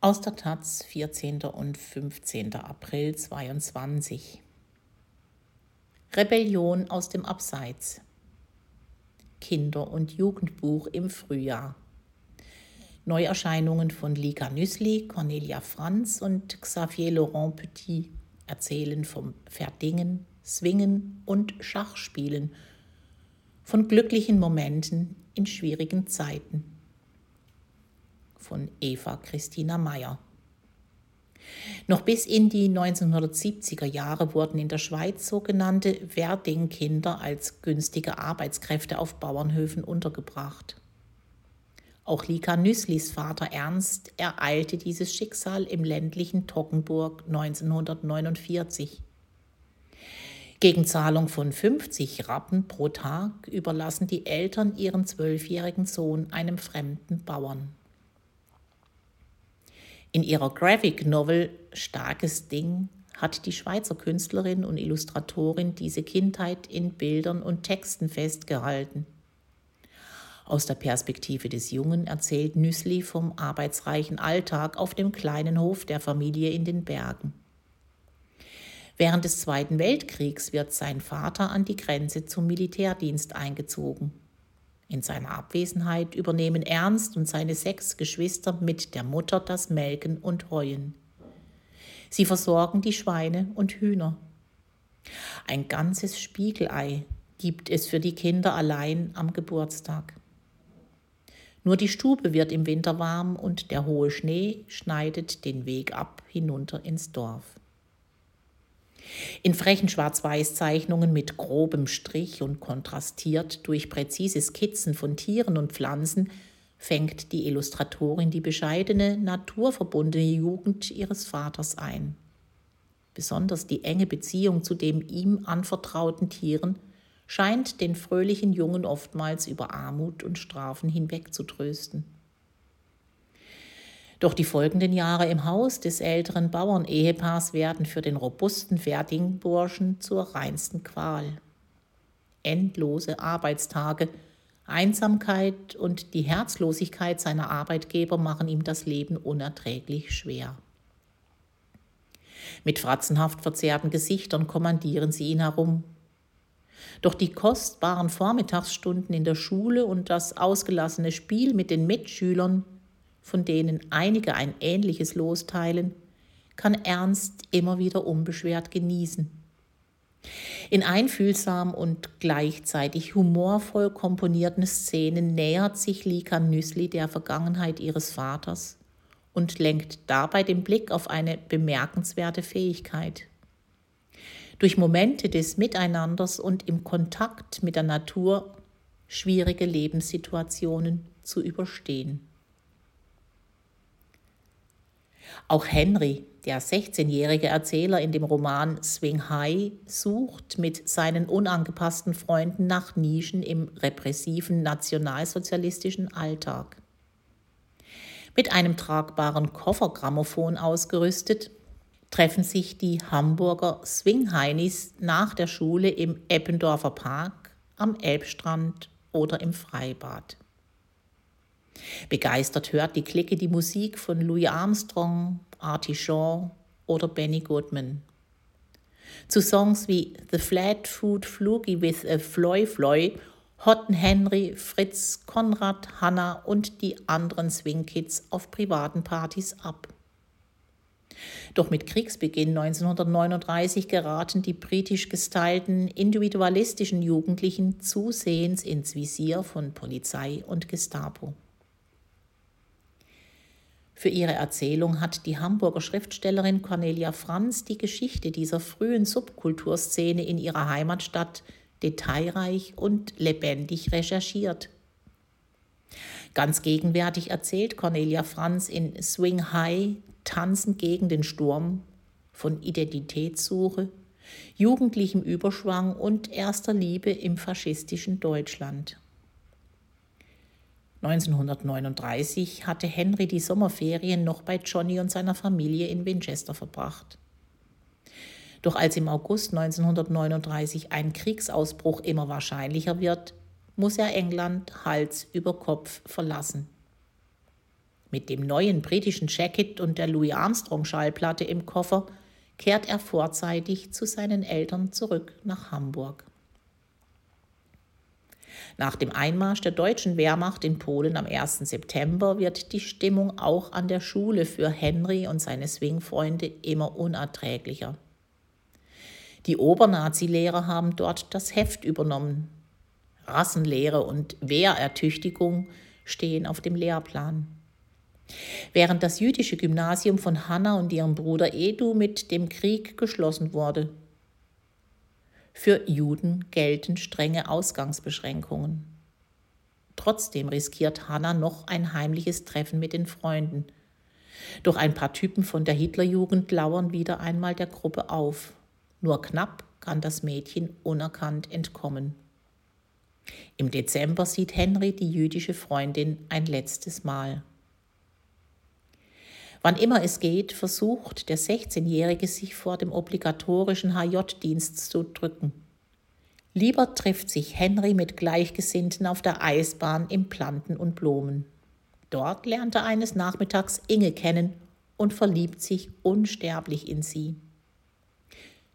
Aus der Taz, 14. und 15. April 22. Rebellion aus dem Abseits. Kinder- und Jugendbuch im Frühjahr. Neuerscheinungen von Lika Nüssli, Cornelia Franz und Xavier Laurent Petit erzählen vom Verdingen, Swingen und Schachspielen, von glücklichen Momenten in schwierigen Zeiten von Eva Christina Meyer. Noch bis in die 1970er Jahre wurden in der Schweiz sogenannte Werding-Kinder als günstige Arbeitskräfte auf Bauernhöfen untergebracht. Auch Lika Nüsslis Vater Ernst ereilte dieses Schicksal im ländlichen Toggenburg 1949. Gegen Zahlung von 50 Rappen pro Tag überlassen die Eltern ihren zwölfjährigen Sohn einem fremden Bauern. In ihrer Graphic Novel Starkes Ding hat die Schweizer Künstlerin und Illustratorin diese Kindheit in Bildern und Texten festgehalten. Aus der Perspektive des Jungen erzählt Nüssli vom arbeitsreichen Alltag auf dem kleinen Hof der Familie in den Bergen. Während des Zweiten Weltkriegs wird sein Vater an die Grenze zum Militärdienst eingezogen. In seiner Abwesenheit übernehmen Ernst und seine sechs Geschwister mit der Mutter das Melken und Heuen. Sie versorgen die Schweine und Hühner. Ein ganzes Spiegelei gibt es für die Kinder allein am Geburtstag. Nur die Stube wird im Winter warm und der hohe Schnee schneidet den Weg ab hinunter ins Dorf. In frechen Schwarz-Weiß-Zeichnungen mit grobem Strich und kontrastiert durch präzise Skizzen von Tieren und Pflanzen fängt die Illustratorin die bescheidene, naturverbundene Jugend ihres Vaters ein. Besonders die enge Beziehung zu dem ihm anvertrauten Tieren scheint den fröhlichen Jungen oftmals über Armut und Strafen hinweg zu trösten. Doch die folgenden Jahre im Haus des älteren Bauernehepaars werden für den robusten Verdingburschen zur reinsten Qual. Endlose Arbeitstage, Einsamkeit und die Herzlosigkeit seiner Arbeitgeber machen ihm das Leben unerträglich schwer. Mit fratzenhaft verzerrten Gesichtern kommandieren sie ihn herum. Doch die kostbaren Vormittagsstunden in der Schule und das ausgelassene Spiel mit den Mitschülern von denen einige ein ähnliches Los teilen, kann Ernst immer wieder unbeschwert genießen. In einfühlsam und gleichzeitig humorvoll komponierten Szenen nähert sich Lika Nüssli der Vergangenheit ihres Vaters und lenkt dabei den Blick auf eine bemerkenswerte Fähigkeit. Durch Momente des Miteinanders und im Kontakt mit der Natur schwierige Lebenssituationen zu überstehen. Auch Henry, der 16-jährige Erzähler in dem Roman Swing High, sucht mit seinen unangepassten Freunden nach Nischen im repressiven nationalsozialistischen Alltag. Mit einem tragbaren Koffergrammophon ausgerüstet, treffen sich die Hamburger Swingheinis nach der Schule im Eppendorfer Park, am Elbstrand oder im Freibad. Begeistert hört die Clique die Musik von Louis Armstrong, Artie Shaw oder Benny Goodman. Zu Songs wie The Flat Food Flugy with a Floy Floy hotten Henry, Fritz, Konrad, Hanna und die anderen Swing Kids auf privaten Partys ab. Doch mit Kriegsbeginn 1939 geraten die britisch gestylten individualistischen Jugendlichen zusehends ins Visier von Polizei und Gestapo. Für ihre Erzählung hat die Hamburger Schriftstellerin Cornelia Franz die Geschichte dieser frühen Subkulturszene in ihrer Heimatstadt detailreich und lebendig recherchiert. Ganz gegenwärtig erzählt Cornelia Franz in Swing High Tanzen gegen den Sturm von Identitätssuche, jugendlichem Überschwang und erster Liebe im faschistischen Deutschland. 1939 hatte Henry die Sommerferien noch bei Johnny und seiner Familie in Winchester verbracht. Doch als im August 1939 ein Kriegsausbruch immer wahrscheinlicher wird, muss er England Hals über Kopf verlassen. Mit dem neuen britischen Jacket und der Louis Armstrong Schallplatte im Koffer kehrt er vorzeitig zu seinen Eltern zurück nach Hamburg. Nach dem Einmarsch der deutschen Wehrmacht in Polen am 1. September wird die Stimmung auch an der Schule für Henry und seine Swing-Freunde immer unerträglicher. Die Obernazi-Lehrer haben dort das Heft übernommen. Rassenlehre und Wehrertüchtigung stehen auf dem Lehrplan. Während das jüdische Gymnasium von Hanna und ihrem Bruder Edu mit dem Krieg geschlossen wurde. Für Juden gelten strenge Ausgangsbeschränkungen. Trotzdem riskiert Hanna noch ein heimliches Treffen mit den Freunden. Doch ein paar Typen von der Hitlerjugend lauern wieder einmal der Gruppe auf. Nur knapp kann das Mädchen unerkannt entkommen. Im Dezember sieht Henry die jüdische Freundin ein letztes Mal. Wann immer es geht, versucht der 16-Jährige sich vor dem obligatorischen HJ-Dienst zu drücken. Lieber trifft sich Henry mit Gleichgesinnten auf der Eisbahn im Planten und Blumen. Dort lernt er eines Nachmittags Inge kennen und verliebt sich unsterblich in sie.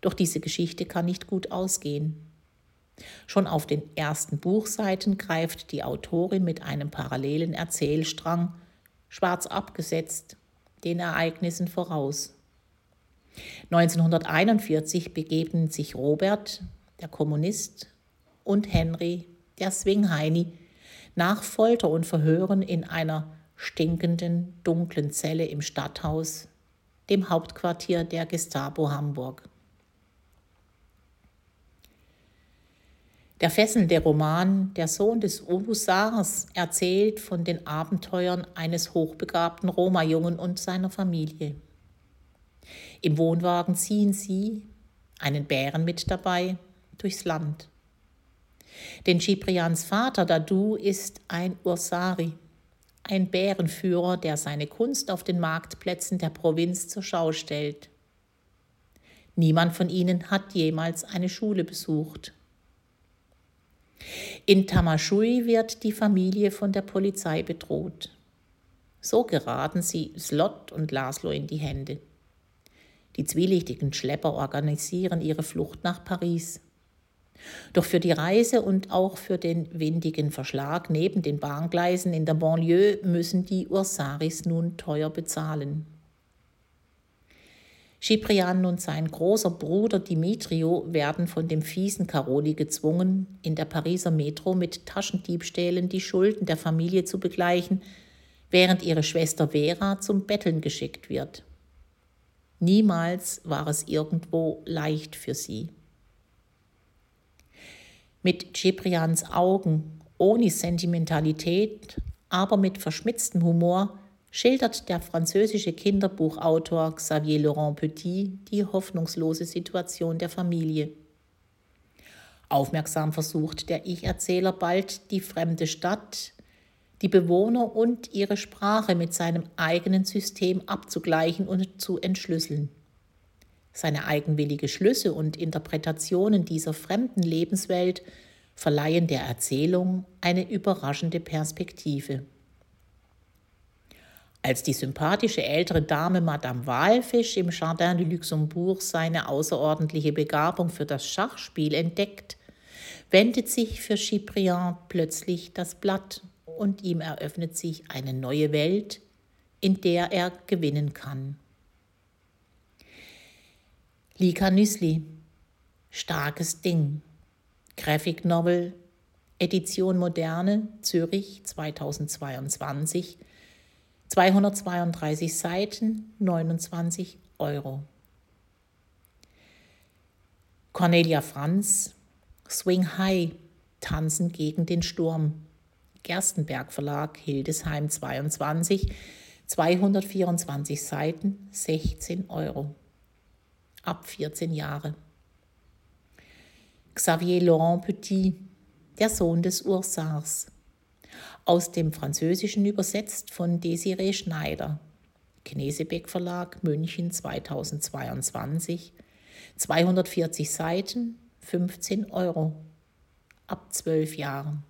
Doch diese Geschichte kann nicht gut ausgehen. Schon auf den ersten Buchseiten greift die Autorin mit einem parallelen Erzählstrang, schwarz abgesetzt, den Ereignissen voraus. 1941 begeben sich Robert, der Kommunist, und Henry, der Swingheini, nach Folter und Verhören in einer stinkenden, dunklen Zelle im Stadthaus, dem Hauptquartier der Gestapo Hamburg. Der fesselnde Roman Der Sohn des Husars erzählt von den Abenteuern eines hochbegabten Roma-Jungen und seiner Familie. Im Wohnwagen ziehen sie, einen Bären mit dabei, durchs Land. Denn Ciprians Vater Dadu ist ein Ursari, ein Bärenführer, der seine Kunst auf den Marktplätzen der Provinz zur Schau stellt. Niemand von ihnen hat jemals eine Schule besucht. In Tamashui wird die Familie von der Polizei bedroht. So geraten sie Slot und Laszlo in die Hände. Die zwielichtigen Schlepper organisieren ihre Flucht nach Paris. Doch für die Reise und auch für den windigen Verschlag neben den Bahngleisen in der Banlieue müssen die Ursaris nun teuer bezahlen. Ciprian und sein großer Bruder Dimitrio werden von dem fiesen Caroli gezwungen, in der Pariser Metro mit Taschendiebstählen die Schulden der Familie zu begleichen, während ihre Schwester Vera zum Betteln geschickt wird. Niemals war es irgendwo leicht für sie. Mit Ciprians Augen, ohne Sentimentalität, aber mit verschmitztem Humor, schildert der französische Kinderbuchautor Xavier Laurent Petit die hoffnungslose Situation der Familie. Aufmerksam versucht der Ich-Erzähler bald die fremde Stadt, die Bewohner und ihre Sprache mit seinem eigenen System abzugleichen und zu entschlüsseln. Seine eigenwillige Schlüsse und Interpretationen dieser fremden Lebenswelt verleihen der Erzählung eine überraschende Perspektive. Als die sympathische ältere Dame Madame Walfisch im Jardin de Luxembourg seine außerordentliche Begabung für das Schachspiel entdeckt, wendet sich für Cyprien plötzlich das Blatt und ihm eröffnet sich eine neue Welt, in der er gewinnen kann. Lika Nüsli, starkes Ding, Graphic Novel, Edition Moderne, Zürich 2022, 232 Seiten, 29 Euro. Cornelia Franz, Swing High, Tanzen gegen den Sturm. Gerstenberg Verlag, Hildesheim 22, 224 Seiten, 16 Euro. Ab 14 Jahre. Xavier Laurent Petit, der Sohn des Ursars aus dem Französischen übersetzt von Desiree Schneider. Knesebeck Verlag, München 2022. 240 Seiten, 15 Euro. Ab 12 Jahren.